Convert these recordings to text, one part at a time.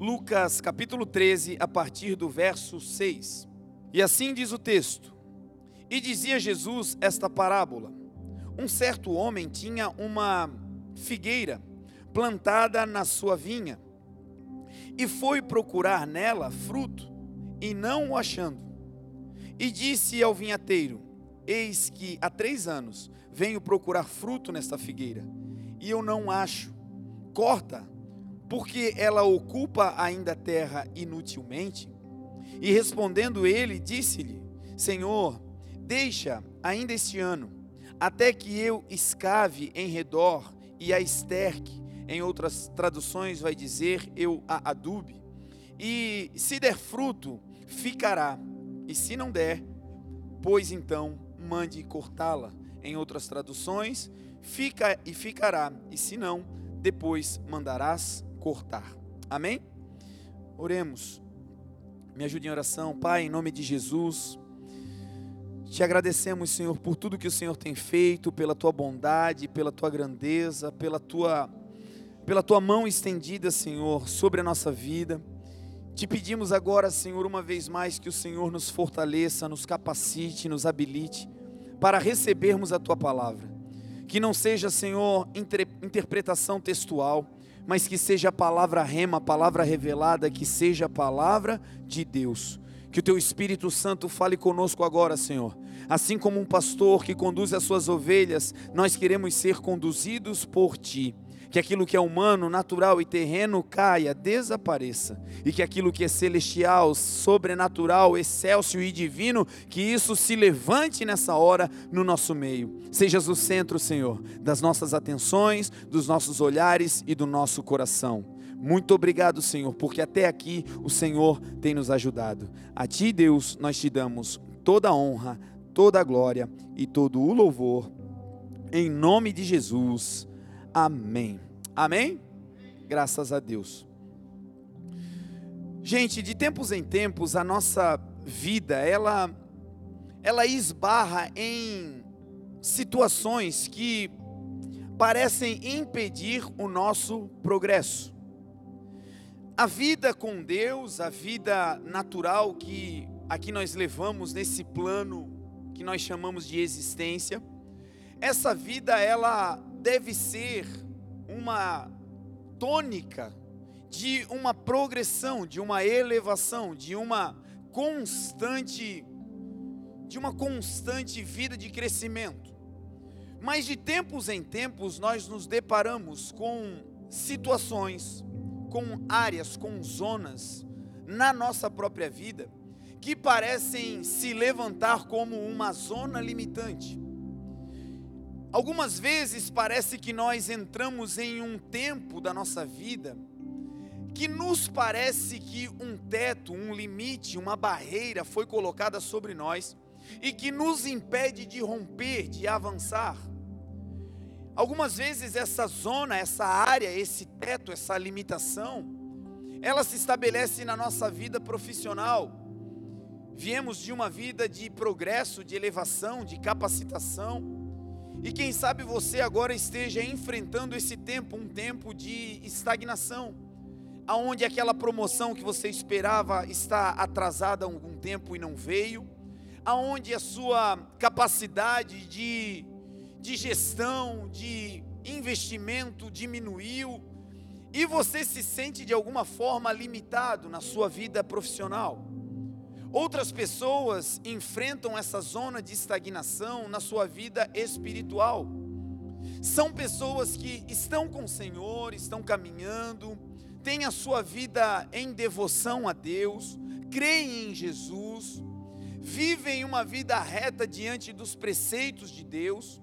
Lucas capítulo 13, a partir do verso 6. E assim diz o texto: E dizia Jesus esta parábola: Um certo homem tinha uma figueira plantada na sua vinha, e foi procurar nela fruto, e não o achando. E disse ao vinhateiro: Eis que há três anos venho procurar fruto nesta figueira, e eu não acho. Corta, porque ela ocupa ainda a terra inutilmente. E respondendo ele, disse-lhe: Senhor, deixa ainda este ano, até que eu escave em redor e a esterque. Em outras traduções vai dizer: eu a adube. E se der fruto, ficará. E se não der, pois então mande cortá-la. Em outras traduções, fica e ficará. E se não, depois mandarás cortar. Amém? Oremos. Me ajude em oração, Pai, em nome de Jesus. Te agradecemos, Senhor, por tudo que o Senhor tem feito, pela tua bondade, pela tua grandeza, pela tua pela tua mão estendida, Senhor, sobre a nossa vida. Te pedimos agora, Senhor, uma vez mais que o Senhor nos fortaleça, nos capacite, nos habilite para recebermos a tua palavra. Que não seja, Senhor, interpretação textual, mas que seja a palavra rema, a palavra revelada, que seja a palavra de Deus. Que o teu Espírito Santo fale conosco agora, Senhor. Assim como um pastor que conduz as suas ovelhas, nós queremos ser conduzidos por ti que aquilo que é humano, natural e terreno caia, desapareça, e que aquilo que é celestial, sobrenatural, excelso e divino, que isso se levante nessa hora no nosso meio. Sejas o centro, Senhor, das nossas atenções, dos nossos olhares e do nosso coração. Muito obrigado, Senhor, porque até aqui o Senhor tem nos ajudado. A Ti, Deus, nós te damos toda a honra, toda a glória e todo o louvor. Em nome de Jesus. Amém. Amém? Graças a Deus. Gente, de tempos em tempos a nossa vida, ela ela esbarra em situações que parecem impedir o nosso progresso. A vida com Deus, a vida natural que aqui nós levamos nesse plano que nós chamamos de existência, essa vida ela deve ser uma tônica de uma progressão, de uma elevação, de uma constante de uma constante vida de crescimento. Mas de tempos em tempos nós nos deparamos com situações, com áreas, com zonas na nossa própria vida que parecem se levantar como uma zona limitante Algumas vezes parece que nós entramos em um tempo da nossa vida que nos parece que um teto, um limite, uma barreira foi colocada sobre nós e que nos impede de romper, de avançar. Algumas vezes essa zona, essa área, esse teto, essa limitação, ela se estabelece na nossa vida profissional. Viemos de uma vida de progresso, de elevação, de capacitação e quem sabe você agora esteja enfrentando esse tempo, um tempo de estagnação, aonde aquela promoção que você esperava está atrasada há algum tempo e não veio, aonde a sua capacidade de, de gestão, de investimento diminuiu, e você se sente de alguma forma limitado na sua vida profissional. Outras pessoas enfrentam essa zona de estagnação na sua vida espiritual. São pessoas que estão com o Senhor, estão caminhando, têm a sua vida em devoção a Deus, creem em Jesus, vivem uma vida reta diante dos preceitos de Deus,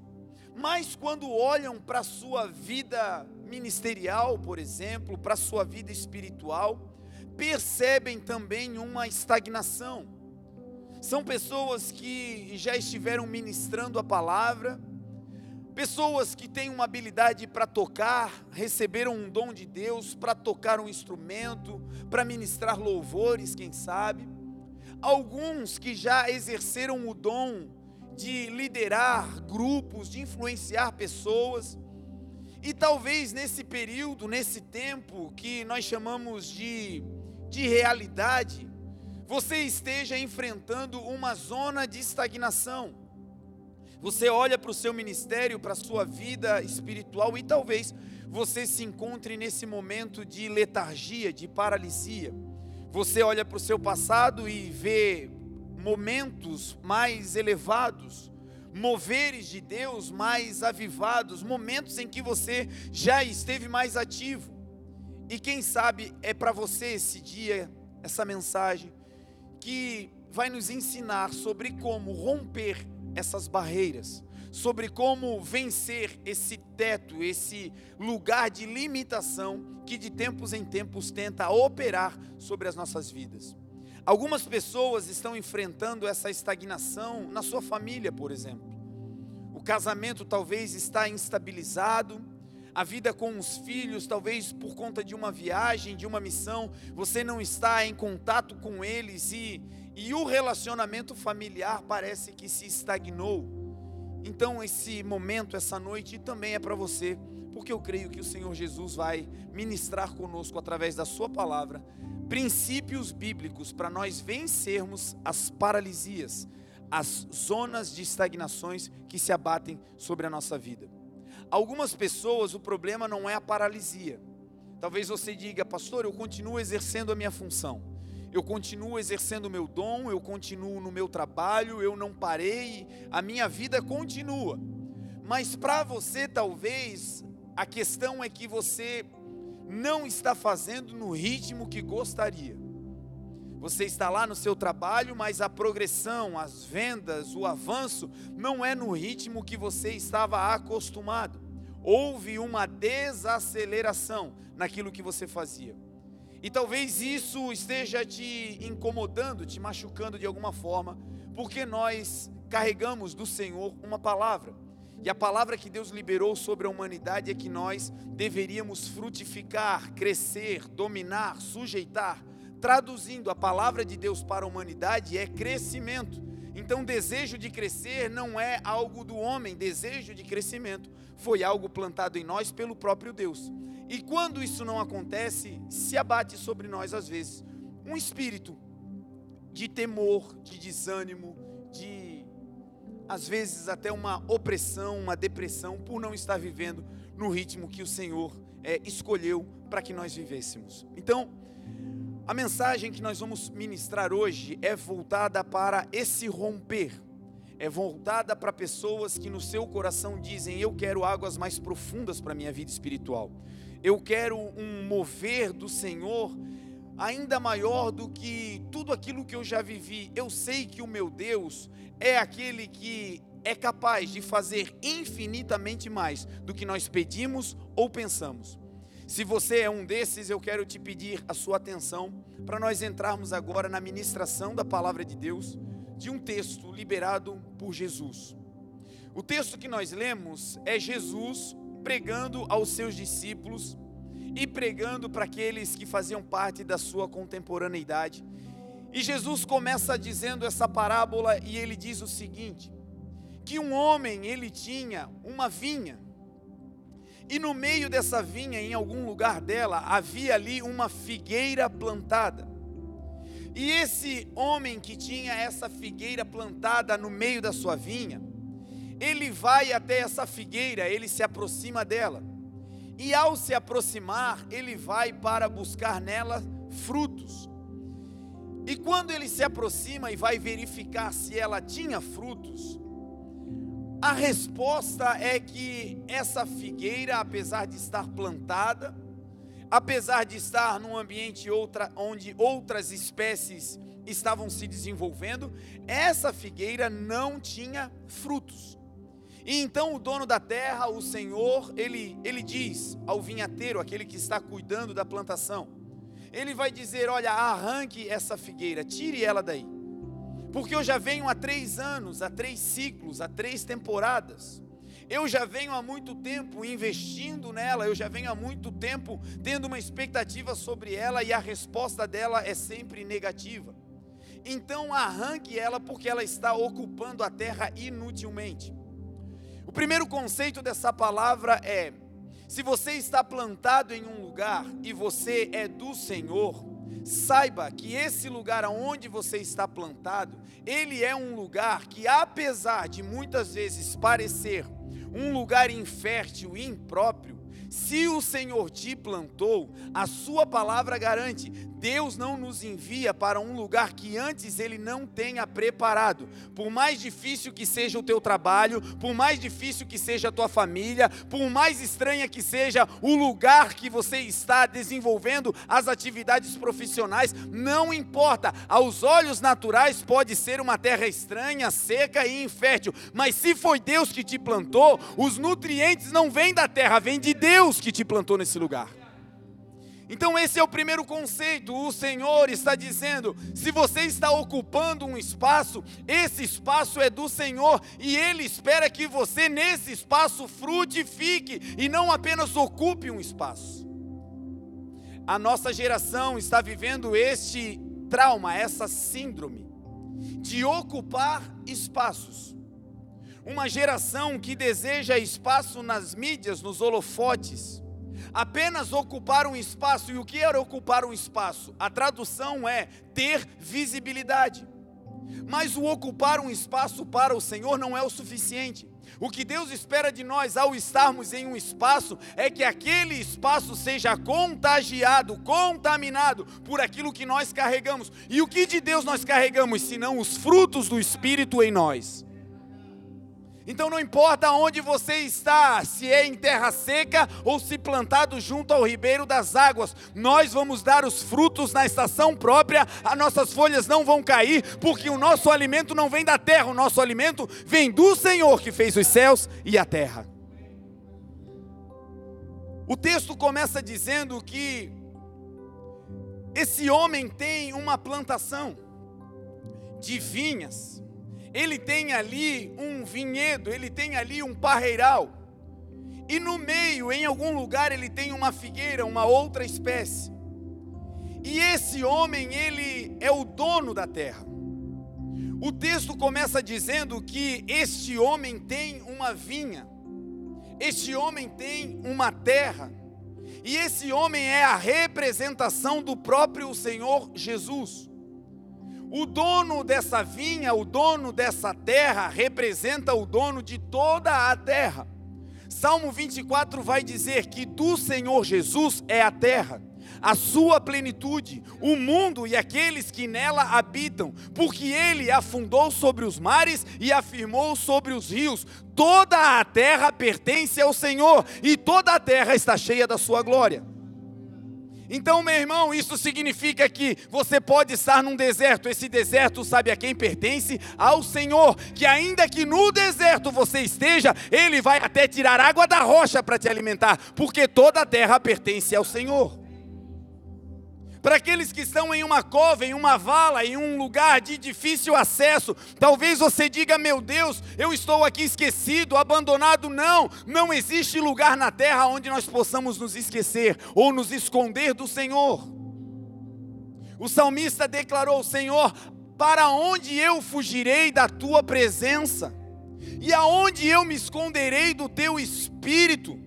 mas quando olham para a sua vida ministerial, por exemplo, para a sua vida espiritual, percebem também uma estagnação. São pessoas que já estiveram ministrando a palavra, pessoas que têm uma habilidade para tocar, receberam um dom de Deus para tocar um instrumento, para ministrar louvores, quem sabe. Alguns que já exerceram o dom de liderar grupos, de influenciar pessoas, E talvez nesse período, nesse tempo que nós chamamos de, de realidade, você esteja enfrentando uma zona de estagnação. Você olha para o seu ministério, para a sua vida espiritual e talvez você se encontre nesse momento de letargia, de paralisia. Você olha para o seu passado e vê momentos mais elevados, moveres de Deus mais avivados, momentos em que você já esteve mais ativo. E quem sabe é para você esse dia, essa mensagem, que vai nos ensinar sobre como romper essas barreiras, sobre como vencer esse teto, esse lugar de limitação que de tempos em tempos tenta operar sobre as nossas vidas. Algumas pessoas estão enfrentando essa estagnação na sua família, por exemplo. O casamento talvez está instabilizado, a vida com os filhos, talvez por conta de uma viagem, de uma missão, você não está em contato com eles e, e o relacionamento familiar parece que se estagnou. Então, esse momento, essa noite também é para você, porque eu creio que o Senhor Jesus vai ministrar conosco através da Sua palavra princípios bíblicos para nós vencermos as paralisias, as zonas de estagnações que se abatem sobre a nossa vida. Algumas pessoas, o problema não é a paralisia. Talvez você diga, pastor, eu continuo exercendo a minha função eu continuo exercendo o meu dom, eu continuo no meu trabalho, eu não parei, a minha vida continua. Mas para você, talvez, a questão é que você não está fazendo no ritmo que gostaria. Você está lá no seu trabalho, mas a progressão, as vendas, o avanço não é no ritmo que você estava acostumado. Houve uma desaceleração naquilo que você fazia. E talvez isso esteja te incomodando, te machucando de alguma forma, porque nós carregamos do Senhor uma palavra. E a palavra que Deus liberou sobre a humanidade é que nós deveríamos frutificar, crescer, dominar, sujeitar. Traduzindo a palavra de Deus para a humanidade é crescimento. Então, desejo de crescer não é algo do homem, desejo de crescimento foi algo plantado em nós pelo próprio Deus. E quando isso não acontece, se abate sobre nós, às vezes, um espírito de temor, de desânimo, de, às vezes, até uma opressão, uma depressão, por não estar vivendo no ritmo que o Senhor é, escolheu para que nós vivêssemos. Então, a mensagem que nós vamos ministrar hoje é voltada para esse romper, é voltada para pessoas que no seu coração dizem: Eu quero águas mais profundas para a minha vida espiritual eu quero um mover do Senhor ainda maior do que tudo aquilo que eu já vivi. Eu sei que o meu Deus é aquele que é capaz de fazer infinitamente mais do que nós pedimos ou pensamos. Se você é um desses, eu quero te pedir a sua atenção para nós entrarmos agora na ministração da palavra de Deus, de um texto liberado por Jesus. O texto que nós lemos é Jesus pregando aos seus discípulos e pregando para aqueles que faziam parte da sua contemporaneidade. E Jesus começa dizendo essa parábola e ele diz o seguinte: que um homem ele tinha uma vinha. E no meio dessa vinha, em algum lugar dela, havia ali uma figueira plantada. E esse homem que tinha essa figueira plantada no meio da sua vinha, ele vai até essa figueira, ele se aproxima dela. E ao se aproximar, ele vai para buscar nela frutos. E quando ele se aproxima e vai verificar se ela tinha frutos, a resposta é que essa figueira, apesar de estar plantada, apesar de estar num ambiente outra, onde outras espécies estavam se desenvolvendo, essa figueira não tinha frutos. E então o dono da terra, o Senhor, ele, ele diz ao vinhateiro, aquele que está cuidando da plantação, ele vai dizer: Olha, arranque essa figueira, tire ela daí, porque eu já venho há três anos, há três ciclos, há três temporadas. Eu já venho há muito tempo investindo nela, eu já venho há muito tempo tendo uma expectativa sobre ela e a resposta dela é sempre negativa. Então arranque ela porque ela está ocupando a terra inutilmente. O primeiro conceito dessa palavra é: Se você está plantado em um lugar e você é do Senhor, saiba que esse lugar aonde você está plantado, ele é um lugar que apesar de muitas vezes parecer um lugar infértil e impróprio, se o Senhor te plantou, a sua palavra garante: Deus não nos envia para um lugar que antes Ele não tenha preparado. Por mais difícil que seja o teu trabalho, por mais difícil que seja a tua família, por mais estranha que seja o lugar que você está desenvolvendo as atividades profissionais, não importa. Aos olhos naturais pode ser uma terra estranha, seca e infértil, mas se foi Deus que te plantou, os nutrientes não vêm da terra, vêm de Deus. Que te plantou nesse lugar. Então, esse é o primeiro conceito. O Senhor está dizendo: se você está ocupando um espaço, esse espaço é do Senhor e Ele espera que você, nesse espaço, frutifique e não apenas ocupe um espaço. A nossa geração está vivendo este trauma, essa síndrome de ocupar espaços. Uma geração que deseja espaço nas mídias, nos holofotes. Apenas ocupar um espaço. E o que era ocupar um espaço? A tradução é ter visibilidade. Mas o ocupar um espaço para o Senhor não é o suficiente. O que Deus espera de nós ao estarmos em um espaço é que aquele espaço seja contagiado, contaminado por aquilo que nós carregamos. E o que de Deus nós carregamos, senão os frutos do Espírito em nós? Então não importa onde você está, se é em terra seca ou se plantado junto ao ribeiro das águas, nós vamos dar os frutos na estação própria, as nossas folhas não vão cair, porque o nosso alimento não vem da terra, o nosso alimento vem do Senhor que fez os céus e a terra. O texto começa dizendo que esse homem tem uma plantação de vinhas ele tem ali um vinhedo, ele tem ali um parreiral. E no meio, em algum lugar, ele tem uma figueira, uma outra espécie. E esse homem, ele é o dono da terra. O texto começa dizendo que este homem tem uma vinha, este homem tem uma terra, e esse homem é a representação do próprio Senhor Jesus. O dono dessa vinha, o dono dessa terra, representa o dono de toda a terra. Salmo 24 vai dizer que do Senhor Jesus é a terra, a sua plenitude, o mundo e aqueles que nela habitam, porque ele afundou sobre os mares e afirmou sobre os rios. Toda a terra pertence ao Senhor e toda a terra está cheia da sua glória. Então, meu irmão, isso significa que você pode estar num deserto. Esse deserto sabe a quem pertence? Ao Senhor. Que ainda que no deserto você esteja, Ele vai até tirar água da rocha para te alimentar, porque toda a terra pertence ao Senhor. Para aqueles que estão em uma cova, em uma vala, em um lugar de difícil acesso, talvez você diga: Meu Deus, eu estou aqui esquecido, abandonado. Não, não existe lugar na terra onde nós possamos nos esquecer ou nos esconder do Senhor. O salmista declarou: Senhor, para onde eu fugirei da tua presença? E aonde eu me esconderei do teu espírito?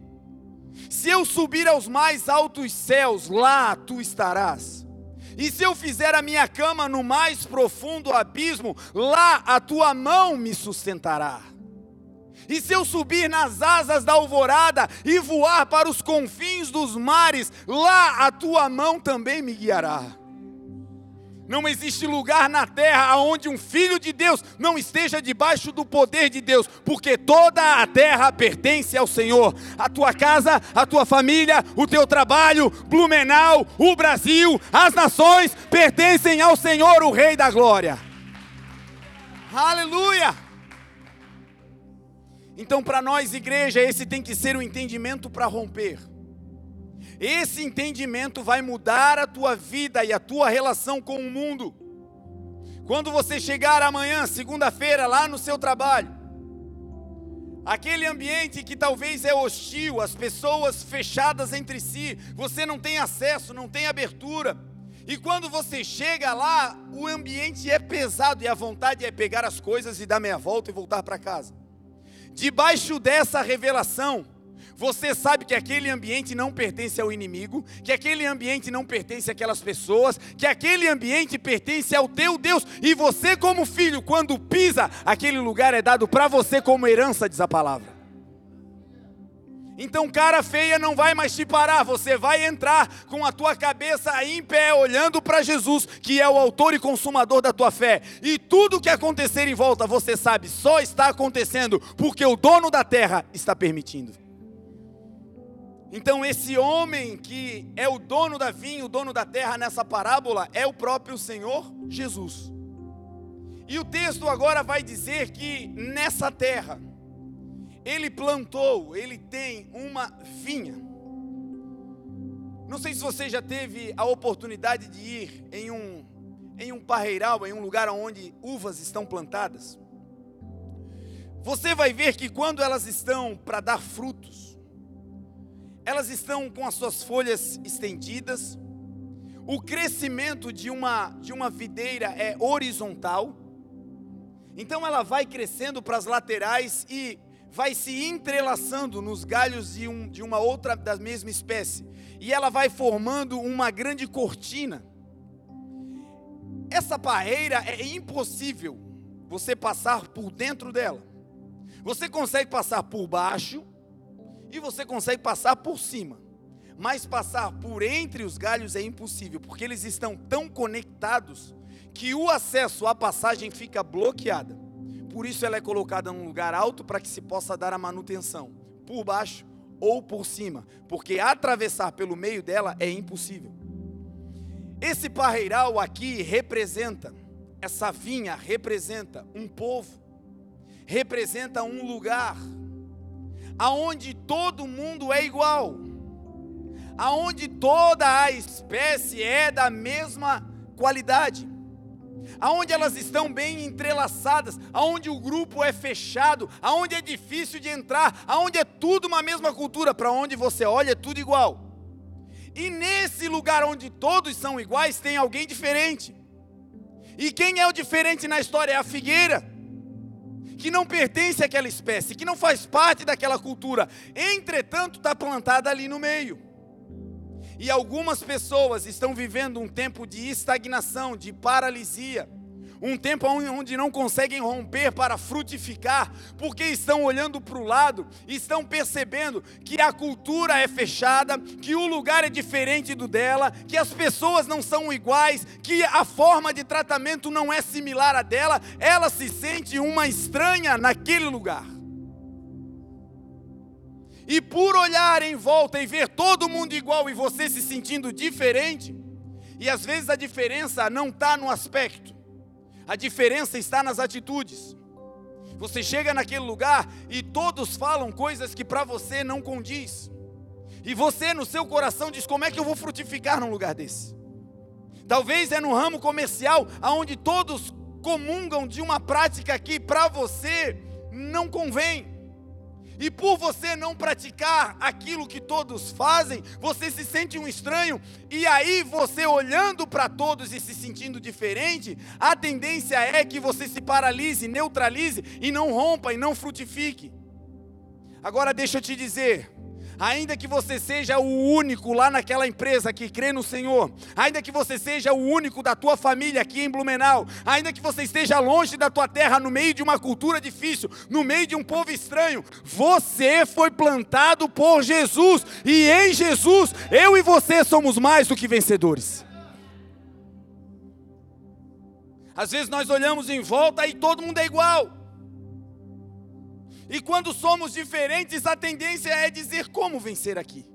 Se eu subir aos mais altos céus, lá tu estarás. E se eu fizer a minha cama no mais profundo abismo, lá a tua mão me sustentará. E se eu subir nas asas da alvorada e voar para os confins dos mares, lá a tua mão também me guiará. Não existe lugar na terra onde um filho de Deus não esteja debaixo do poder de Deus, porque toda a terra pertence ao Senhor. A tua casa, a tua família, o teu trabalho, Blumenau, o Brasil, as nações pertencem ao Senhor, o Rei da Glória. Aleluia! Então, para nós, igreja, esse tem que ser o um entendimento para romper. Esse entendimento vai mudar a tua vida e a tua relação com o mundo. Quando você chegar amanhã, segunda-feira, lá no seu trabalho, aquele ambiente que talvez é hostil, as pessoas fechadas entre si, você não tem acesso, não tem abertura. E quando você chega lá, o ambiente é pesado e a vontade é pegar as coisas e dar meia volta e voltar para casa. Debaixo dessa revelação, você sabe que aquele ambiente não pertence ao inimigo, que aquele ambiente não pertence àquelas pessoas, que aquele ambiente pertence ao teu Deus, e você, como filho, quando pisa, aquele lugar é dado para você como herança, diz a palavra. Então, cara feia não vai mais te parar, você vai entrar com a tua cabeça em pé, olhando para Jesus, que é o autor e consumador da tua fé. E tudo que acontecer em volta, você sabe, só está acontecendo porque o dono da terra está permitindo. Então, esse homem que é o dono da vinha, o dono da terra nessa parábola, é o próprio Senhor Jesus. E o texto agora vai dizer que nessa terra, ele plantou, ele tem uma vinha. Não sei se você já teve a oportunidade de ir em um, em um parreiral, em um lugar onde uvas estão plantadas. Você vai ver que quando elas estão para dar frutos, elas estão com as suas folhas estendidas. O crescimento de uma, de uma videira é horizontal. Então ela vai crescendo para as laterais e vai se entrelaçando nos galhos de, um, de uma outra da mesma espécie. E ela vai formando uma grande cortina. Essa barreira é impossível você passar por dentro dela. Você consegue passar por baixo, e você consegue passar por cima. Mas passar por entre os galhos é impossível, porque eles estão tão conectados que o acesso à passagem fica bloqueada. Por isso ela é colocada num lugar alto para que se possa dar a manutenção, por baixo ou por cima, porque atravessar pelo meio dela é impossível. Esse parreiral aqui representa, essa vinha representa um povo, representa um lugar aonde todo mundo é igual, aonde toda a espécie é da mesma qualidade, aonde elas estão bem entrelaçadas, aonde o grupo é fechado, aonde é difícil de entrar, aonde é tudo uma mesma cultura, para onde você olha é tudo igual. E nesse lugar onde todos são iguais, tem alguém diferente. E quem é o diferente na história? É a figueira que não pertence àquela espécie, que não faz parte daquela cultura, entretanto está plantada ali no meio. E algumas pessoas estão vivendo um tempo de estagnação, de paralisia um tempo onde não conseguem romper para frutificar, porque estão olhando para o lado, estão percebendo que a cultura é fechada, que o lugar é diferente do dela, que as pessoas não são iguais, que a forma de tratamento não é similar à dela, ela se sente uma estranha naquele lugar. E por olhar em volta e ver todo mundo igual e você se sentindo diferente, e às vezes a diferença não está no aspecto, a diferença está nas atitudes. Você chega naquele lugar e todos falam coisas que para você não condiz. E você no seu coração diz: "Como é que eu vou frutificar num lugar desse?" Talvez é no ramo comercial aonde todos comungam de uma prática que para você não convém. E por você não praticar aquilo que todos fazem, você se sente um estranho, e aí você olhando para todos e se sentindo diferente, a tendência é que você se paralise, neutralize e não rompa e não frutifique. Agora deixa eu te dizer, ainda que você seja o único lá naquela empresa que crê no Senhor, ainda que você seja o único da tua família aqui em Blumenau, ainda que você esteja longe da tua terra, no meio de uma cultura difícil, no meio de um povo estranho, você foi plantado por Jesus, e em Jesus, eu e você somos mais do que vencedores. Às vezes nós olhamos em volta e todo mundo é igual. E quando somos diferentes, a tendência é dizer como vencer aqui.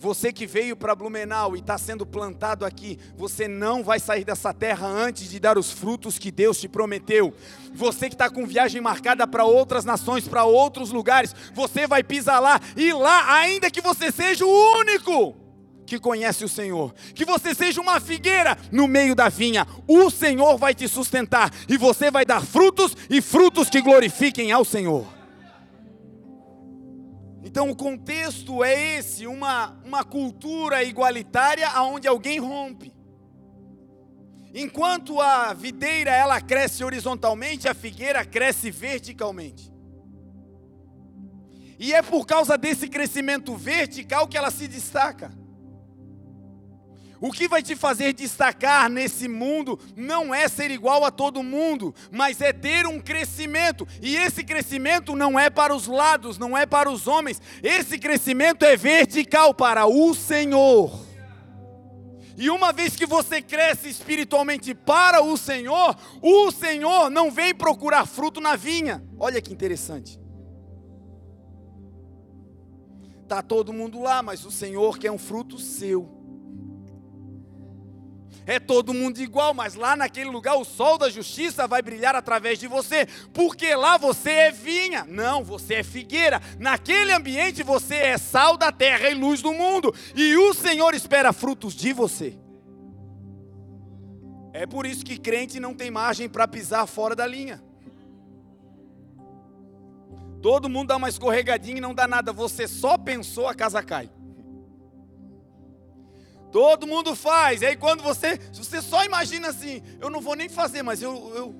Você que veio para Blumenau e está sendo plantado aqui, você não vai sair dessa terra antes de dar os frutos que Deus te prometeu. Você que está com viagem marcada para outras nações, para outros lugares, você vai pisar lá e lá, ainda que você seja o único que conhece o Senhor. Que você seja uma figueira no meio da vinha. O Senhor vai te sustentar e você vai dar frutos e frutos que glorifiquem ao Senhor. Então o contexto é esse, uma, uma cultura igualitária onde alguém rompe. Enquanto a videira ela cresce horizontalmente, a figueira cresce verticalmente. E é por causa desse crescimento vertical que ela se destaca. O que vai te fazer destacar nesse mundo não é ser igual a todo mundo, mas é ter um crescimento. E esse crescimento não é para os lados, não é para os homens. Esse crescimento é vertical para o Senhor. E uma vez que você cresce espiritualmente para o Senhor, o Senhor não vem procurar fruto na vinha. Olha que interessante. Tá todo mundo lá, mas o Senhor quer um fruto seu é todo mundo igual, mas lá naquele lugar o sol da justiça vai brilhar através de você, porque lá você é vinha, não, você é figueira. Naquele ambiente você é sal da terra e luz do mundo, e o Senhor espera frutos de você. É por isso que crente não tem margem para pisar fora da linha. Todo mundo dá uma escorregadinha e não dá nada, você só pensou, a casa cai. Todo mundo faz. E aí quando você, você só imagina assim, eu não vou nem fazer, mas eu, eu,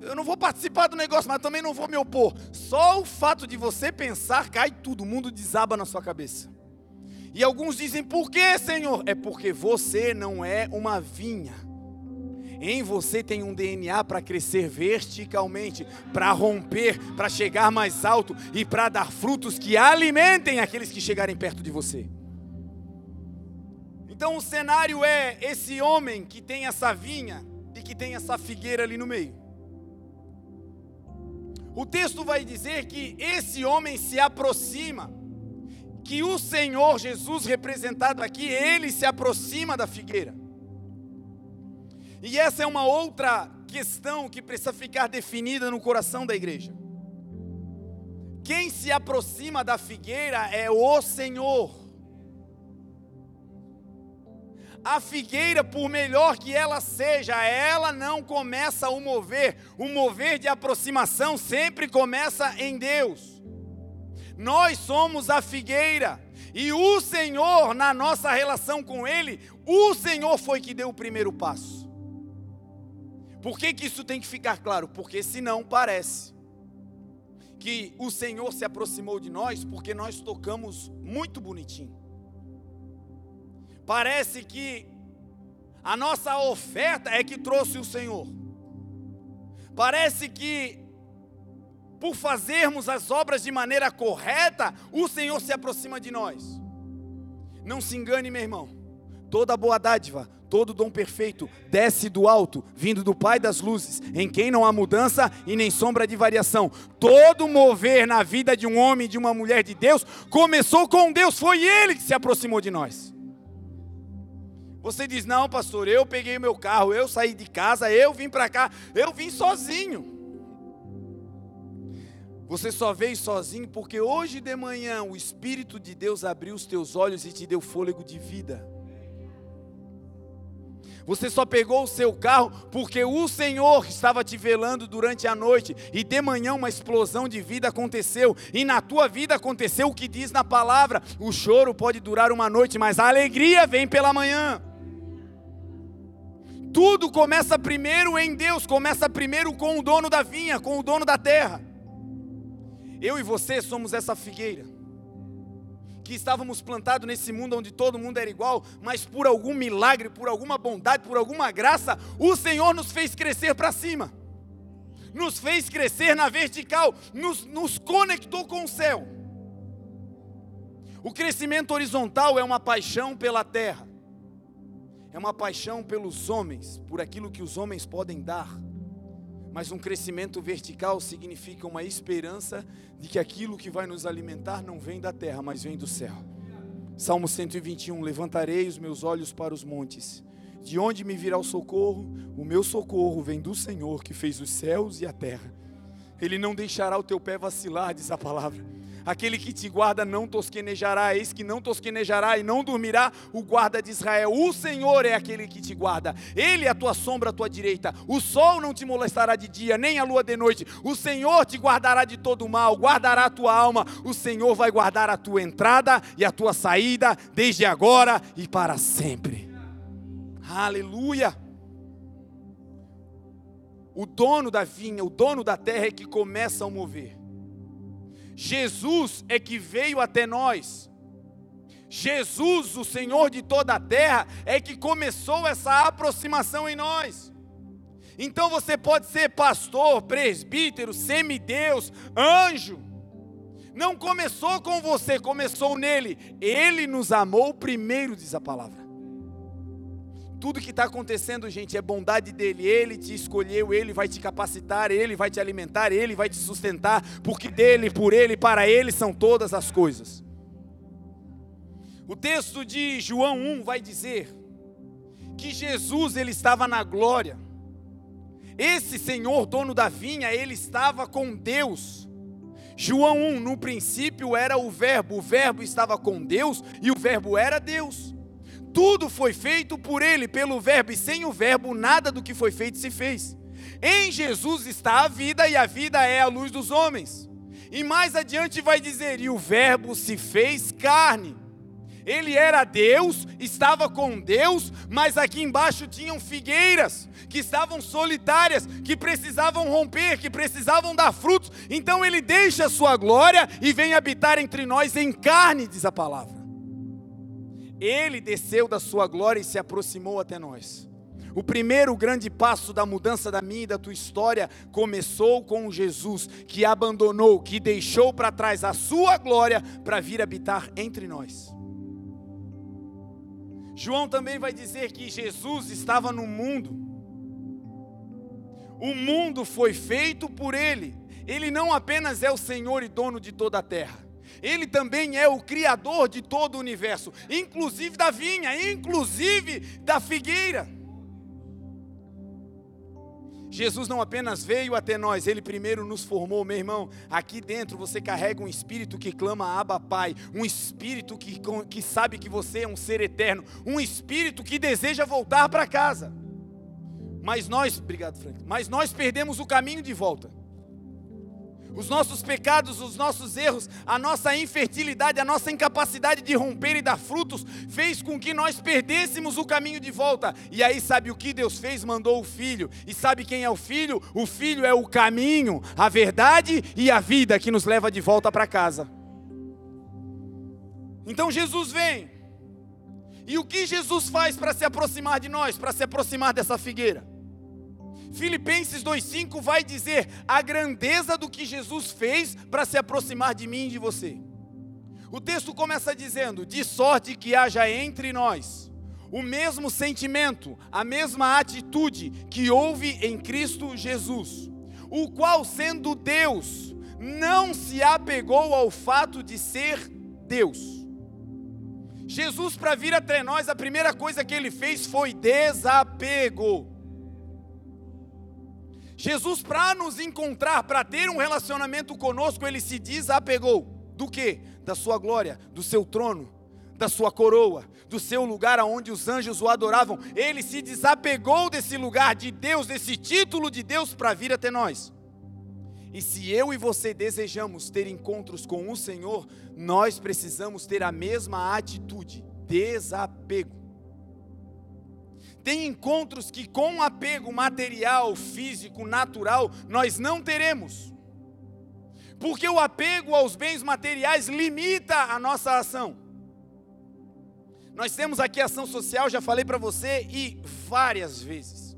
eu não vou participar do negócio, mas também não vou me opor. Só o fato de você pensar, cai tudo, o mundo desaba na sua cabeça. E alguns dizem, por que, Senhor? É porque você não é uma vinha. Em você tem um DNA para crescer verticalmente, para romper, para chegar mais alto e para dar frutos que alimentem aqueles que chegarem perto de você. Então o cenário é esse homem que tem essa vinha e que tem essa figueira ali no meio. O texto vai dizer que esse homem se aproxima, que o Senhor Jesus representado aqui, ele se aproxima da figueira. E essa é uma outra questão que precisa ficar definida no coração da igreja. Quem se aproxima da figueira é o Senhor a figueira, por melhor que ela seja, ela não começa o mover. O mover de aproximação sempre começa em Deus. Nós somos a figueira. E o Senhor, na nossa relação com Ele, o Senhor foi que deu o primeiro passo. Por que, que isso tem que ficar claro? Porque senão parece que o Senhor se aproximou de nós porque nós tocamos muito bonitinho. Parece que a nossa oferta é que trouxe o Senhor. Parece que por fazermos as obras de maneira correta, o Senhor se aproxima de nós. Não se engane, meu irmão. Toda boa dádiva, todo dom perfeito desce do alto, vindo do Pai das luzes, em quem não há mudança e nem sombra de variação. Todo mover na vida de um homem, de uma mulher de Deus, começou com Deus, foi Ele que se aproximou de nós. Você diz: Não, pastor, eu peguei meu carro, eu saí de casa, eu vim para cá, eu vim sozinho. Você só veio sozinho porque hoje de manhã o Espírito de Deus abriu os teus olhos e te deu fôlego de vida. Você só pegou o seu carro porque o Senhor estava te velando durante a noite e de manhã uma explosão de vida aconteceu e na tua vida aconteceu o que diz na palavra: o choro pode durar uma noite, mas a alegria vem pela manhã. Tudo começa primeiro em Deus, começa primeiro com o dono da vinha, com o dono da terra. Eu e você somos essa figueira. Que estávamos plantados nesse mundo onde todo mundo era igual, mas por algum milagre, por alguma bondade, por alguma graça, o Senhor nos fez crescer para cima, nos fez crescer na vertical, nos, nos conectou com o céu. O crescimento horizontal é uma paixão pela terra é uma paixão pelos homens, por aquilo que os homens podem dar. Mas um crescimento vertical significa uma esperança de que aquilo que vai nos alimentar não vem da terra, mas vem do céu. Salmo 121: Levantarei os meus olhos para os montes. De onde me virá o socorro? O meu socorro vem do Senhor que fez os céus e a terra. Ele não deixará o teu pé vacilar, diz a palavra. Aquele que te guarda não tosquenejará, eis que não tosquenejará e não dormirá o guarda de Israel. O Senhor é aquele que te guarda, Ele é a tua sombra à tua direita. O sol não te molestará de dia, nem a lua de noite. O Senhor te guardará de todo mal, guardará a tua alma. O Senhor vai guardar a tua entrada e a tua saída, desde agora e para sempre. Aleluia! O dono da vinha, o dono da terra é que começa a mover. Jesus é que veio até nós. Jesus, o Senhor de toda a terra, é que começou essa aproximação em nós. Então você pode ser pastor, presbítero, semideus, anjo. Não começou com você, começou nele. Ele nos amou primeiro, diz a palavra. Tudo que está acontecendo, gente, é bondade dele. Ele te escolheu, ele vai te capacitar, ele vai te alimentar, ele vai te sustentar, porque dele, por ele, para ele são todas as coisas. O texto de João 1 vai dizer que Jesus ele estava na glória. Esse Senhor, dono da vinha, ele estava com Deus. João 1, no princípio era o Verbo, o Verbo estava com Deus e o Verbo era Deus. Tudo foi feito por ele, pelo Verbo, e sem o Verbo nada do que foi feito se fez. Em Jesus está a vida e a vida é a luz dos homens. E mais adiante vai dizer: E o Verbo se fez carne ele era Deus, estava com Deus, mas aqui embaixo tinham figueiras que estavam solitárias, que precisavam romper, que precisavam dar frutos. Então ele deixa a sua glória e vem habitar entre nós em carne, diz a palavra. Ele desceu da sua glória e se aproximou até nós. O primeiro grande passo da mudança da minha e da tua história começou com Jesus, que abandonou, que deixou para trás a sua glória para vir habitar entre nós. João também vai dizer que Jesus estava no mundo. O mundo foi feito por ele. Ele não apenas é o Senhor e dono de toda a terra. Ele também é o criador de todo o universo, inclusive da vinha, inclusive da figueira. Jesus não apenas veio até nós, ele primeiro nos formou, meu irmão. Aqui dentro você carrega um espírito que clama Abba Pai, um espírito que, que sabe que você é um ser eterno, um espírito que deseja voltar para casa. Mas nós, obrigado Frank, mas nós perdemos o caminho de volta os nossos pecados, os nossos erros, a nossa infertilidade, a nossa incapacidade de romper e dar frutos, fez com que nós perdêssemos o caminho de volta. E aí, sabe o que Deus fez? Mandou o Filho. E sabe quem é o Filho? O Filho é o caminho, a verdade e a vida que nos leva de volta para casa. Então Jesus vem. E o que Jesus faz para se aproximar de nós, para se aproximar dessa figueira? Filipenses 2,5 vai dizer a grandeza do que Jesus fez para se aproximar de mim e de você. O texto começa dizendo: de sorte que haja entre nós o mesmo sentimento, a mesma atitude que houve em Cristo Jesus, o qual, sendo Deus, não se apegou ao fato de ser Deus. Jesus, para vir até nós, a primeira coisa que ele fez foi desapego. Jesus, para nos encontrar, para ter um relacionamento conosco, ele se desapegou do que? Da sua glória, do seu trono, da sua coroa, do seu lugar aonde os anjos o adoravam. Ele se desapegou desse lugar de Deus, desse título de Deus para vir até nós. E se eu e você desejamos ter encontros com o Senhor, nós precisamos ter a mesma atitude, desapego. Tem encontros que, com apego material, físico, natural, nós não teremos. Porque o apego aos bens materiais limita a nossa ação. Nós temos aqui ação social, já falei para você, e várias vezes.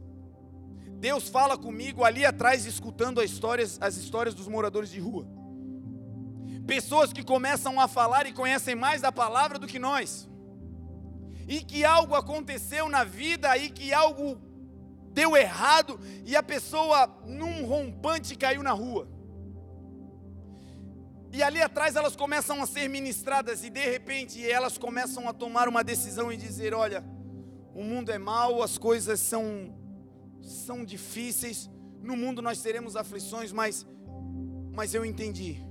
Deus fala comigo ali atrás, escutando as histórias, as histórias dos moradores de rua. Pessoas que começam a falar e conhecem mais da palavra do que nós e que algo aconteceu na vida e que algo deu errado e a pessoa num rompante caiu na rua. E ali atrás elas começam a ser ministradas e de repente elas começam a tomar uma decisão e dizer, olha, o mundo é mau, as coisas são são difíceis, no mundo nós teremos aflições, mas mas eu entendi.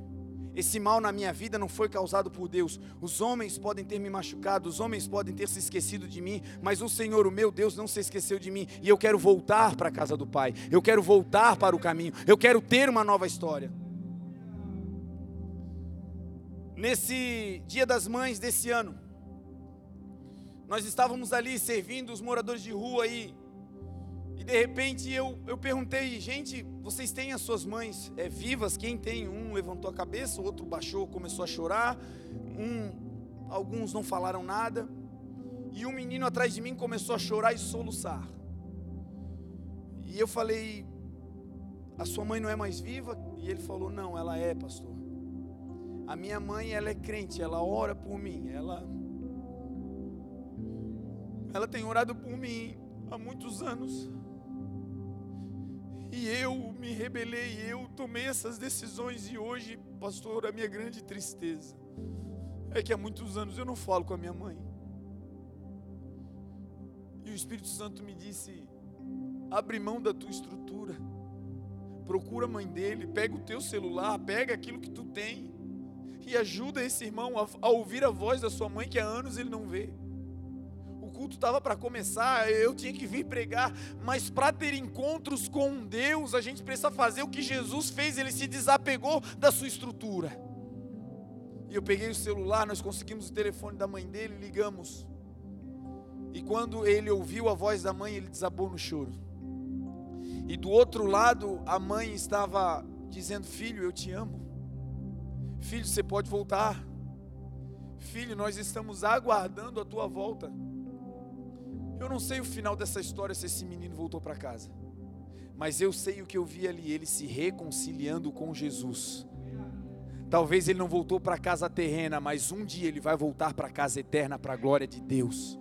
Esse mal na minha vida não foi causado por Deus. Os homens podem ter me machucado, os homens podem ter se esquecido de mim, mas o Senhor, o meu Deus, não se esqueceu de mim. E eu quero voltar para a casa do Pai. Eu quero voltar para o caminho. Eu quero ter uma nova história. Nesse Dia das Mães desse ano, nós estávamos ali servindo os moradores de rua aí. E de repente eu, eu perguntei, gente, vocês têm as suas mães é, vivas? Quem tem? Um levantou a cabeça, o outro baixou, começou a chorar. Um, alguns não falaram nada. E um menino atrás de mim começou a chorar e soluçar. E eu falei, a sua mãe não é mais viva? E ele falou, não, ela é, pastor. A minha mãe, ela é crente, ela ora por mim, ela ela tem orado por mim há muitos anos. E eu me rebelei, eu tomei essas decisões e hoje, pastor, a minha grande tristeza é que há muitos anos eu não falo com a minha mãe. E o Espírito Santo me disse: abre mão da tua estrutura, procura a mãe dele, pega o teu celular, pega aquilo que tu tem e ajuda esse irmão a, a ouvir a voz da sua mãe que há anos ele não vê culto estava para começar, eu tinha que vir pregar, mas para ter encontros com Deus, a gente precisa fazer o que Jesus fez, ele se desapegou da sua estrutura. E eu peguei o celular, nós conseguimos o telefone da mãe dele, ligamos. E quando ele ouviu a voz da mãe, ele desabou no choro. E do outro lado, a mãe estava dizendo: Filho, eu te amo. Filho, você pode voltar. Filho, nós estamos aguardando a tua volta. Eu não sei o final dessa história se esse menino voltou para casa. Mas eu sei o que eu vi ali, ele se reconciliando com Jesus. Talvez ele não voltou para casa terrena, mas um dia ele vai voltar para casa eterna, para a glória de Deus.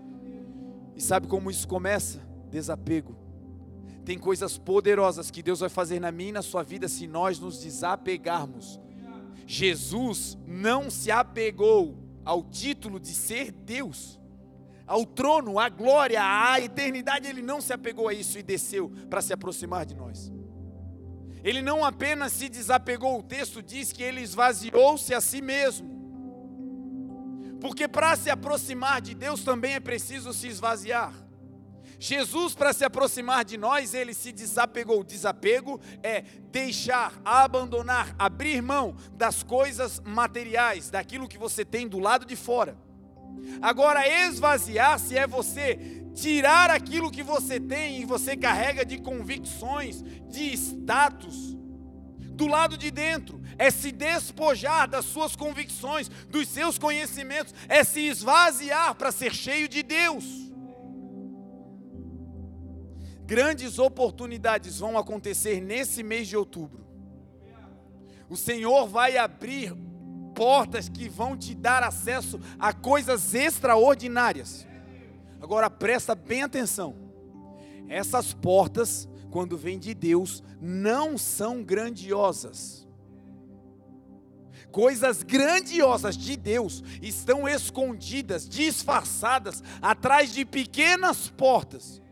E sabe como isso começa? Desapego. Tem coisas poderosas que Deus vai fazer na minha e na sua vida se nós nos desapegarmos. Jesus não se apegou ao título de ser Deus ao trono, à glória, à eternidade, ele não se apegou a isso e desceu para se aproximar de nós. Ele não apenas se desapegou, o texto diz que ele esvaziou-se a si mesmo. Porque para se aproximar de Deus também é preciso se esvaziar. Jesus, para se aproximar de nós, ele se desapegou. Desapego é deixar, abandonar, abrir mão das coisas materiais, daquilo que você tem do lado de fora Agora, esvaziar-se é você tirar aquilo que você tem e você carrega de convicções, de status, do lado de dentro, é se despojar das suas convicções, dos seus conhecimentos, é se esvaziar para ser cheio de Deus. Grandes oportunidades vão acontecer nesse mês de outubro. O Senhor vai abrir portas que vão te dar acesso a coisas extraordinárias. Agora presta bem atenção. Essas portas, quando vêm de Deus, não são grandiosas. Coisas grandiosas de Deus estão escondidas, disfarçadas atrás de pequenas portas.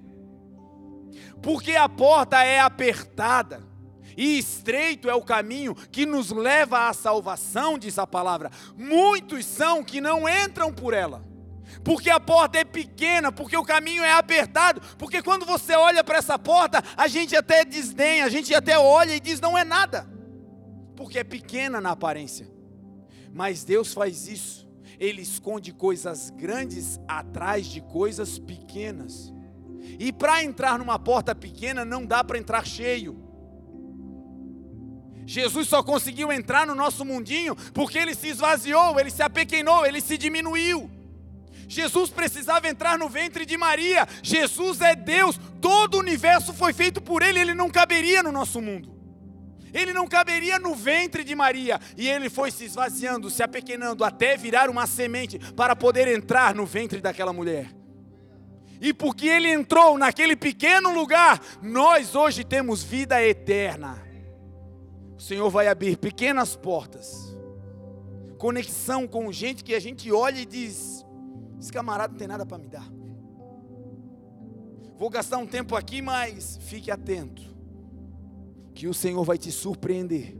Porque a porta é apertada e estreito é o caminho que nos leva à salvação, diz a palavra. Muitos são que não entram por ela. Porque a porta é pequena, porque o caminho é apertado, porque quando você olha para essa porta, a gente até desdenha, a gente até olha e diz não é nada. Porque é pequena na aparência. Mas Deus faz isso. Ele esconde coisas grandes atrás de coisas pequenas. E para entrar numa porta pequena não dá para entrar cheio. Jesus só conseguiu entrar no nosso mundinho porque ele se esvaziou, ele se apequenou, ele se diminuiu. Jesus precisava entrar no ventre de Maria. Jesus é Deus, todo o universo foi feito por ele, ele não caberia no nosso mundo. Ele não caberia no ventre de Maria, e ele foi se esvaziando, se apequenando até virar uma semente para poder entrar no ventre daquela mulher. E porque ele entrou naquele pequeno lugar, nós hoje temos vida eterna. O Senhor vai abrir pequenas portas, conexão com gente que a gente olha e diz: esse camarada não tem nada para me dar. Vou gastar um tempo aqui, mas fique atento, que o Senhor vai te surpreender.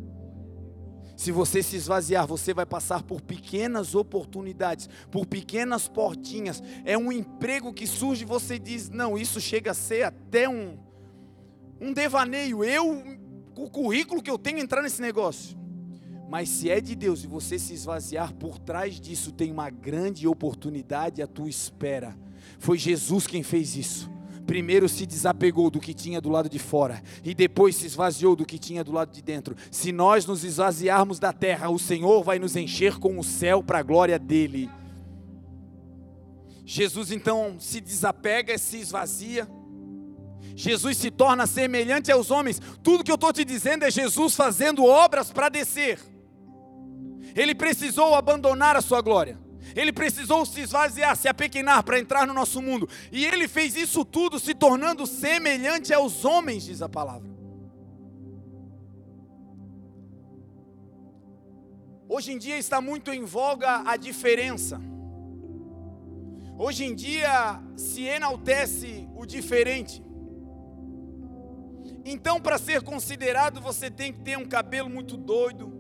Se você se esvaziar, você vai passar por pequenas oportunidades, por pequenas portinhas. É um emprego que surge e você diz: não, isso chega a ser até um, um devaneio. Eu o currículo que eu tenho entrar nesse negócio. Mas se é de Deus e você se esvaziar, por trás disso tem uma grande oportunidade à tua espera. Foi Jesus quem fez isso. primeiro se desapegou do que tinha do lado de fora e depois se esvaziou do que tinha do lado de dentro. Se nós nos esvaziarmos da terra, o Senhor vai nos encher com o céu para a glória dele. Jesus então se desapega, se esvazia. Jesus se torna semelhante aos homens. Tudo que eu estou te dizendo é Jesus fazendo obras para descer. Ele precisou abandonar a sua glória. Ele precisou se esvaziar, se apequenar para entrar no nosso mundo. E ele fez isso tudo se tornando semelhante aos homens, diz a palavra. Hoje em dia está muito em voga a diferença. Hoje em dia se enaltece o diferente. Então, para ser considerado, você tem que ter um cabelo muito doido,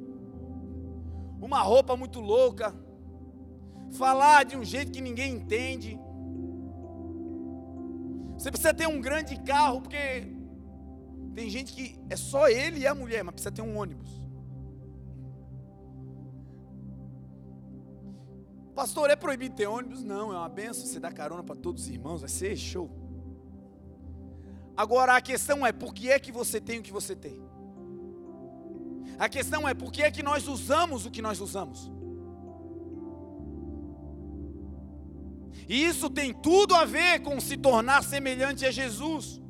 uma roupa muito louca, falar de um jeito que ninguém entende. Você precisa ter um grande carro, porque tem gente que é só ele e a mulher, mas precisa ter um ônibus. Pastor, é proibido ter ônibus? Não, é uma benção, você dá carona para todos os irmãos, vai ser show. Agora a questão é, por que é que você tem o que você tem? A questão é, por que é que nós usamos o que nós usamos? E isso tem tudo a ver com se tornar semelhante a Jesus.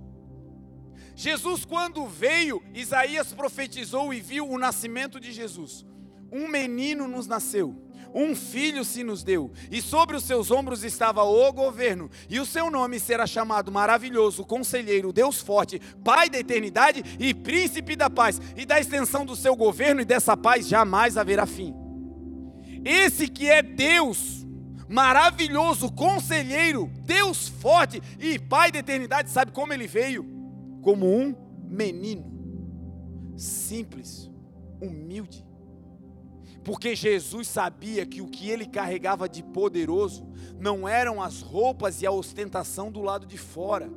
Jesus, quando veio, Isaías profetizou e viu o nascimento de Jesus. Um menino nos nasceu, um filho se nos deu, e sobre os seus ombros estava o governo, e o seu nome será chamado Maravilhoso, Conselheiro, Deus Forte, Pai da Eternidade e Príncipe da Paz. E da extensão do seu governo e dessa paz jamais haverá fim. Esse que é Deus, maravilhoso, conselheiro, Deus forte e Pai da eternidade, sabe como ele veio? Como um menino, simples, humilde. Porque Jesus sabia que o que ele carregava de poderoso não eram as roupas e a ostentação do lado de fora.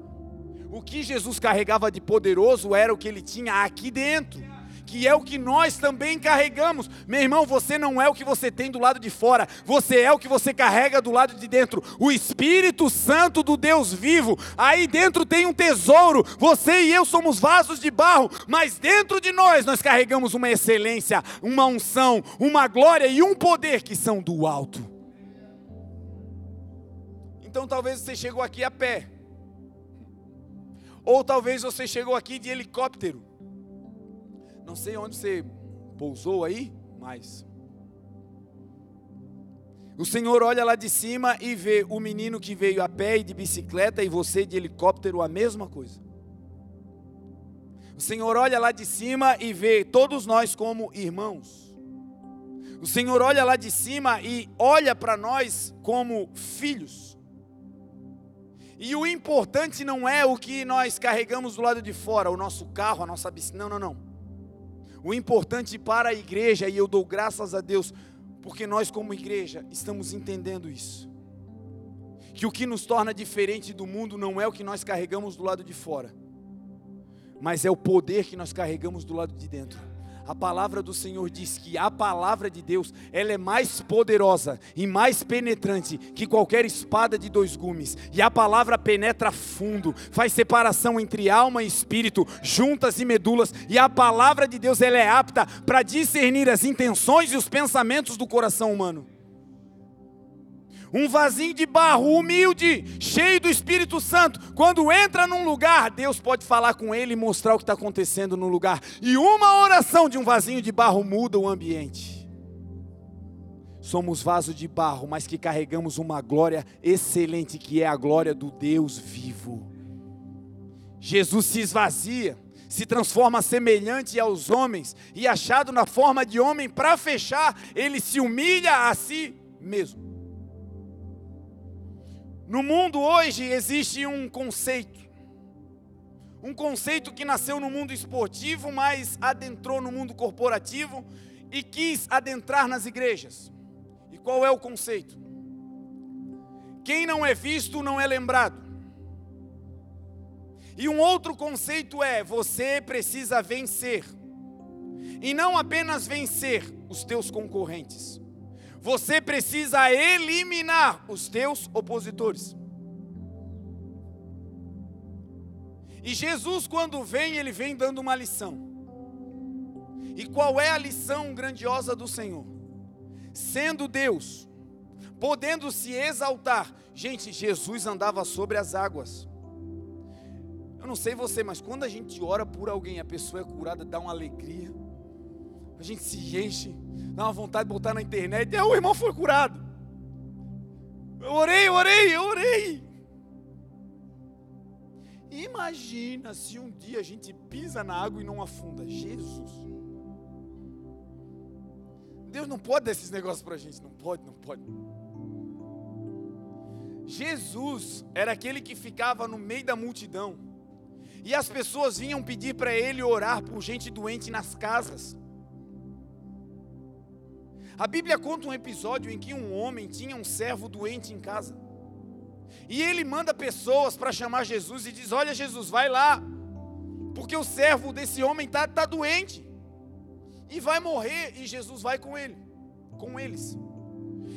O que Jesus carregava de poderoso era o que ele tinha aqui dentro que é o que nós também carregamos. Meu irmão, você não é o que você tem do lado de fora, você é o que você carrega do lado de dentro. O Espírito Santo do Deus vivo, aí dentro tem um tesouro. Você e eu somos vasos de barro, mas dentro de nós nós carregamos uma excelência, uma unção, uma glória e um poder que são do alto. Então talvez você chegou aqui a pé. Ou talvez você chegou aqui de helicóptero. Não sei onde você pousou aí, mas. O Senhor olha lá de cima e vê o menino que veio a pé e de bicicleta e você de helicóptero, a mesma coisa. O Senhor olha lá de cima e vê todos nós como irmãos. O Senhor olha lá de cima e olha para nós como filhos. E o importante não é o que nós carregamos do lado de fora, o nosso carro, a nossa bicicleta. Não, não, não. O importante para a igreja, e eu dou graças a Deus, porque nós, como igreja, estamos entendendo isso. Que o que nos torna diferente do mundo não é o que nós carregamos do lado de fora, mas é o poder que nós carregamos do lado de dentro. A palavra do Senhor diz que a palavra de Deus, ela é mais poderosa e mais penetrante que qualquer espada de dois gumes. E a palavra penetra fundo, faz separação entre alma e espírito, juntas e medulas. E a palavra de Deus, ela é apta para discernir as intenções e os pensamentos do coração humano um vasinho de barro humilde, cheio do Espírito Santo. Quando entra num lugar, Deus pode falar com ele e mostrar o que está acontecendo no lugar. E uma oração de um vasinho de barro muda o ambiente. Somos vaso de barro, mas que carregamos uma glória excelente, que é a glória do Deus vivo. Jesus se esvazia, se transforma semelhante aos homens, e achado na forma de homem, para fechar, ele se humilha a si mesmo. No mundo hoje existe um conceito. Um conceito que nasceu no mundo esportivo, mas adentrou no mundo corporativo e quis adentrar nas igrejas. E qual é o conceito? Quem não é visto não é lembrado. E um outro conceito é: você precisa vencer. E não apenas vencer os teus concorrentes. Você precisa eliminar os teus opositores. E Jesus, quando vem, ele vem dando uma lição. E qual é a lição grandiosa do Senhor? Sendo Deus, podendo se exaltar. Gente, Jesus andava sobre as águas. Eu não sei você, mas quando a gente ora por alguém, a pessoa é curada, dá uma alegria. A gente se enche, dá uma vontade de botar na internet. E, o irmão foi curado. Eu orei, eu orei, eu orei. Imagina se um dia a gente pisa na água e não afunda. Jesus. Deus não pode dar esses negócios para a gente. Não pode, não pode. Jesus era aquele que ficava no meio da multidão. E as pessoas vinham pedir para ele orar por gente doente nas casas. A Bíblia conta um episódio em que um homem tinha um servo doente em casa. E ele manda pessoas para chamar Jesus e diz: Olha, Jesus, vai lá, porque o servo desse homem está tá doente e vai morrer. E Jesus vai com ele, com eles.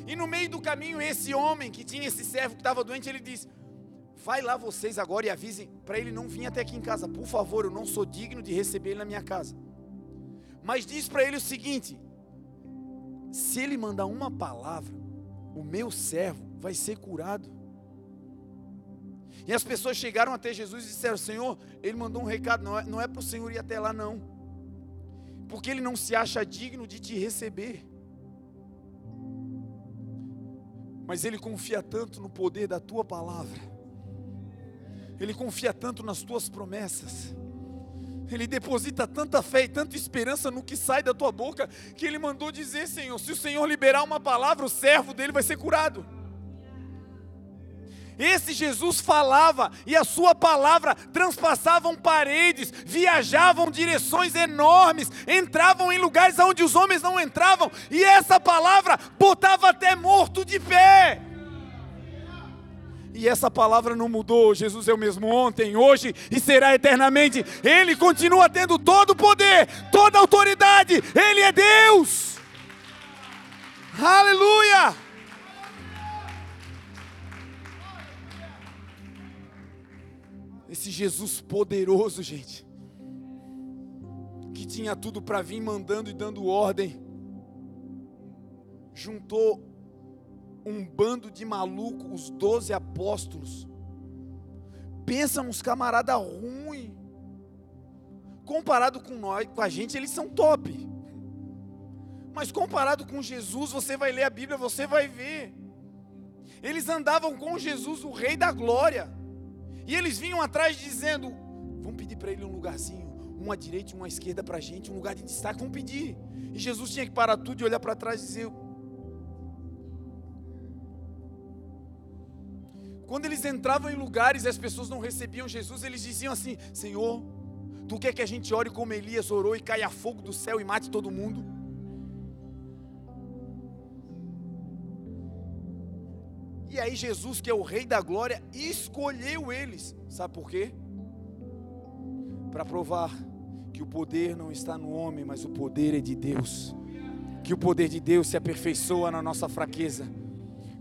E no meio do caminho, esse homem que tinha esse servo que estava doente, ele diz: Vai lá vocês agora e avisem para ele não vir até aqui em casa, por favor, eu não sou digno de receber ele na minha casa. Mas diz para ele o seguinte: se ele mandar uma palavra, o meu servo vai ser curado. E as pessoas chegaram até Jesus e disseram: Senhor, ele mandou um recado, não é, não é para o Senhor ir até lá, não, porque ele não se acha digno de te receber. Mas ele confia tanto no poder da tua palavra, ele confia tanto nas tuas promessas, ele deposita tanta fé e tanta esperança no que sai da tua boca, que ele mandou dizer: Senhor, se o Senhor liberar uma palavra, o servo dele vai ser curado. Esse Jesus falava e a sua palavra transpassavam paredes, viajavam direções enormes, entravam em lugares onde os homens não entravam, e essa palavra botava até morto de pé. E essa palavra não mudou. Jesus é o mesmo ontem, hoje e será eternamente. Ele continua tendo todo o poder, toda a autoridade. Ele é Deus. Aleluia! Esse Jesus poderoso, gente, que tinha tudo para vir mandando e dando ordem, juntou um bando de malucos, os doze apóstolos. Pensa uns camarada ruim. Comparado com nós, com a gente, eles são top. Mas comparado com Jesus, você vai ler a Bíblia, você vai ver. Eles andavam com Jesus, o Rei da Glória. E eles vinham atrás dizendo: Vamos pedir para ele um lugarzinho, uma direita e uma esquerda para a gente, um lugar de destaque, vamos pedir. E Jesus tinha que parar tudo e olhar para trás e dizer: Quando eles entravam em lugares e as pessoas não recebiam Jesus, eles diziam assim: Senhor, tu quer que a gente ore como Elias orou e caia fogo do céu e mate todo mundo? E aí Jesus, que é o Rei da Glória, escolheu eles. Sabe por quê? Para provar que o poder não está no homem, mas o poder é de Deus. Que o poder de Deus se aperfeiçoa na nossa fraqueza.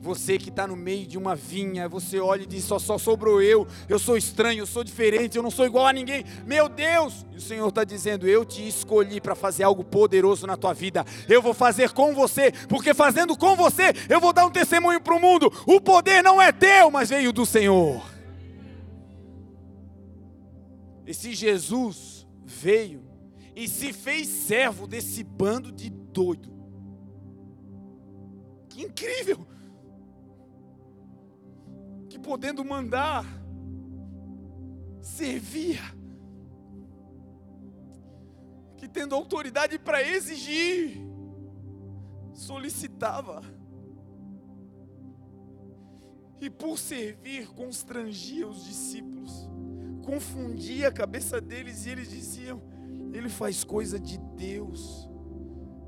Você que está no meio de uma vinha, você olha e diz: só, só sobrou eu, eu sou estranho, eu sou diferente, eu não sou igual a ninguém. Meu Deus! E o Senhor está dizendo: Eu te escolhi para fazer algo poderoso na tua vida. Eu vou fazer com você, porque fazendo com você, eu vou dar um testemunho para o mundo. O poder não é teu, mas veio do Senhor. Esse Jesus veio e se fez servo desse bando de doido. Que incrível! Que podendo mandar, servia, que tendo autoridade para exigir, solicitava, e por servir constrangia os discípulos, confundia a cabeça deles e eles diziam: Ele faz coisa de Deus,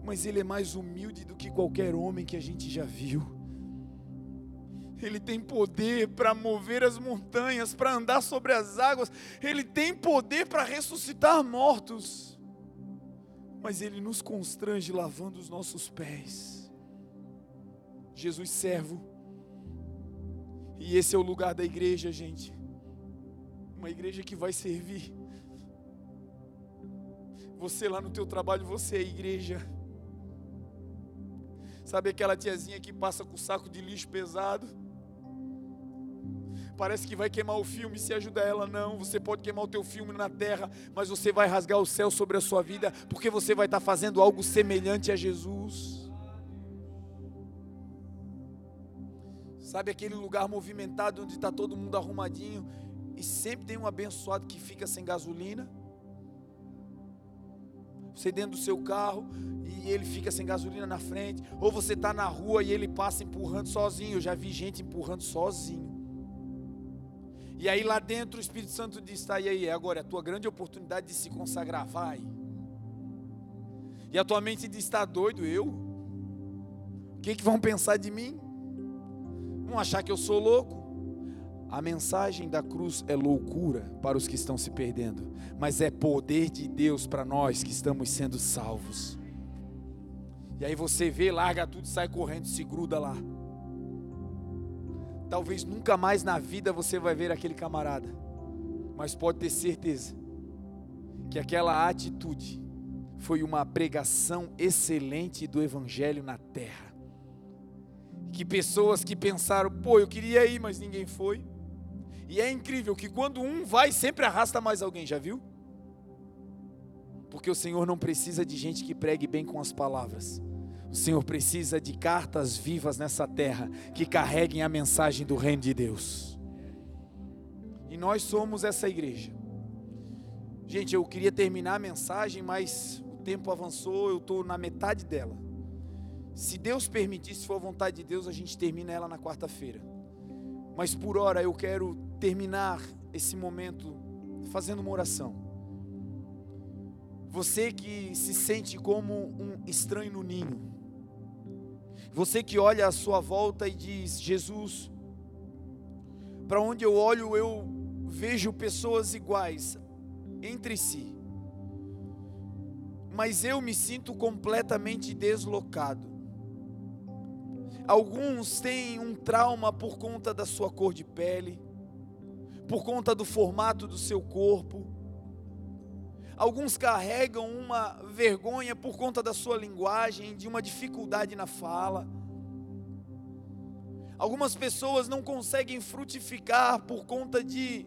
mas ele é mais humilde do que qualquer homem que a gente já viu. Ele tem poder para mover as montanhas, para andar sobre as águas, Ele tem poder para ressuscitar mortos. Mas Ele nos constrange lavando os nossos pés. Jesus servo. E esse é o lugar da igreja, gente. Uma igreja que vai servir. Você lá no teu trabalho, você é igreja. Sabe aquela tiazinha que passa com o saco de lixo pesado? Parece que vai queimar o filme, se ajuda ela não. Você pode queimar o teu filme na terra, mas você vai rasgar o céu sobre a sua vida, porque você vai estar fazendo algo semelhante a Jesus. Sabe aquele lugar movimentado onde está todo mundo arrumadinho e sempre tem um abençoado que fica sem gasolina? Você dentro do seu carro e ele fica sem gasolina na frente, ou você está na rua e ele passa empurrando sozinho. Eu já vi gente empurrando sozinho. E aí lá dentro o Espírito Santo diz: tá, e aí, agora é a tua grande oportunidade de se consagrar, vai. E a tua mente diz: está doido, eu? O que, que vão pensar de mim? Vão achar que eu sou louco? A mensagem da cruz é loucura para os que estão se perdendo, mas é poder de Deus para nós que estamos sendo salvos. E aí você vê, larga tudo, sai correndo, se gruda lá. Talvez nunca mais na vida você vai ver aquele camarada, mas pode ter certeza que aquela atitude foi uma pregação excelente do Evangelho na terra que pessoas que pensaram, pô, eu queria ir, mas ninguém foi. E é incrível que quando um vai, sempre arrasta mais alguém, já viu? Porque o Senhor não precisa de gente que pregue bem com as palavras. O Senhor precisa de cartas vivas nessa terra que carreguem a mensagem do reino de Deus. E nós somos essa igreja. Gente, eu queria terminar a mensagem, mas o tempo avançou, eu estou na metade dela. Se Deus permitir, se for a vontade de Deus, a gente termina ela na quarta-feira. Mas por hora eu quero terminar esse momento fazendo uma oração. Você que se sente como um estranho no ninho. Você que olha à sua volta e diz: Jesus, para onde eu olho eu vejo pessoas iguais entre si. Mas eu me sinto completamente deslocado. Alguns têm um trauma por conta da sua cor de pele, por conta do formato do seu corpo. Alguns carregam uma vergonha por conta da sua linguagem, de uma dificuldade na fala. Algumas pessoas não conseguem frutificar por conta de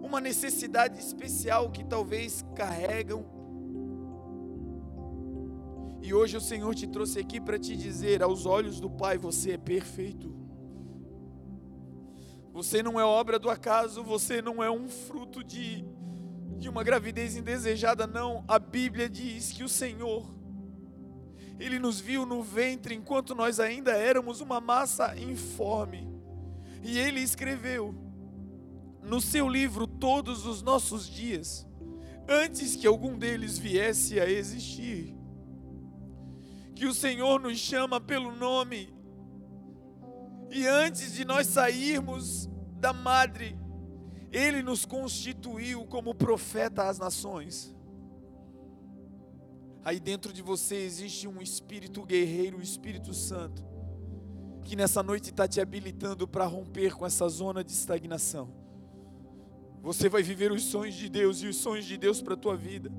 uma necessidade especial que talvez carregam e hoje o Senhor te trouxe aqui para te dizer: aos olhos do Pai você é perfeito. Você não é obra do acaso, você não é um fruto de, de uma gravidez indesejada, não. A Bíblia diz que o Senhor, Ele nos viu no ventre enquanto nós ainda éramos uma massa informe. E Ele escreveu no seu livro todos os nossos dias, antes que algum deles viesse a existir que o Senhor nos chama pelo nome. E antes de nós sairmos da madre, Ele nos constituiu como profeta às nações. Aí dentro de você existe um espírito guerreiro, o Espírito Santo, que nessa noite está te habilitando para romper com essa zona de estagnação. Você vai viver os sonhos de Deus e os sonhos de Deus para a tua vida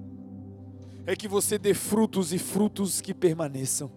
é que você dê frutos e frutos que permaneçam.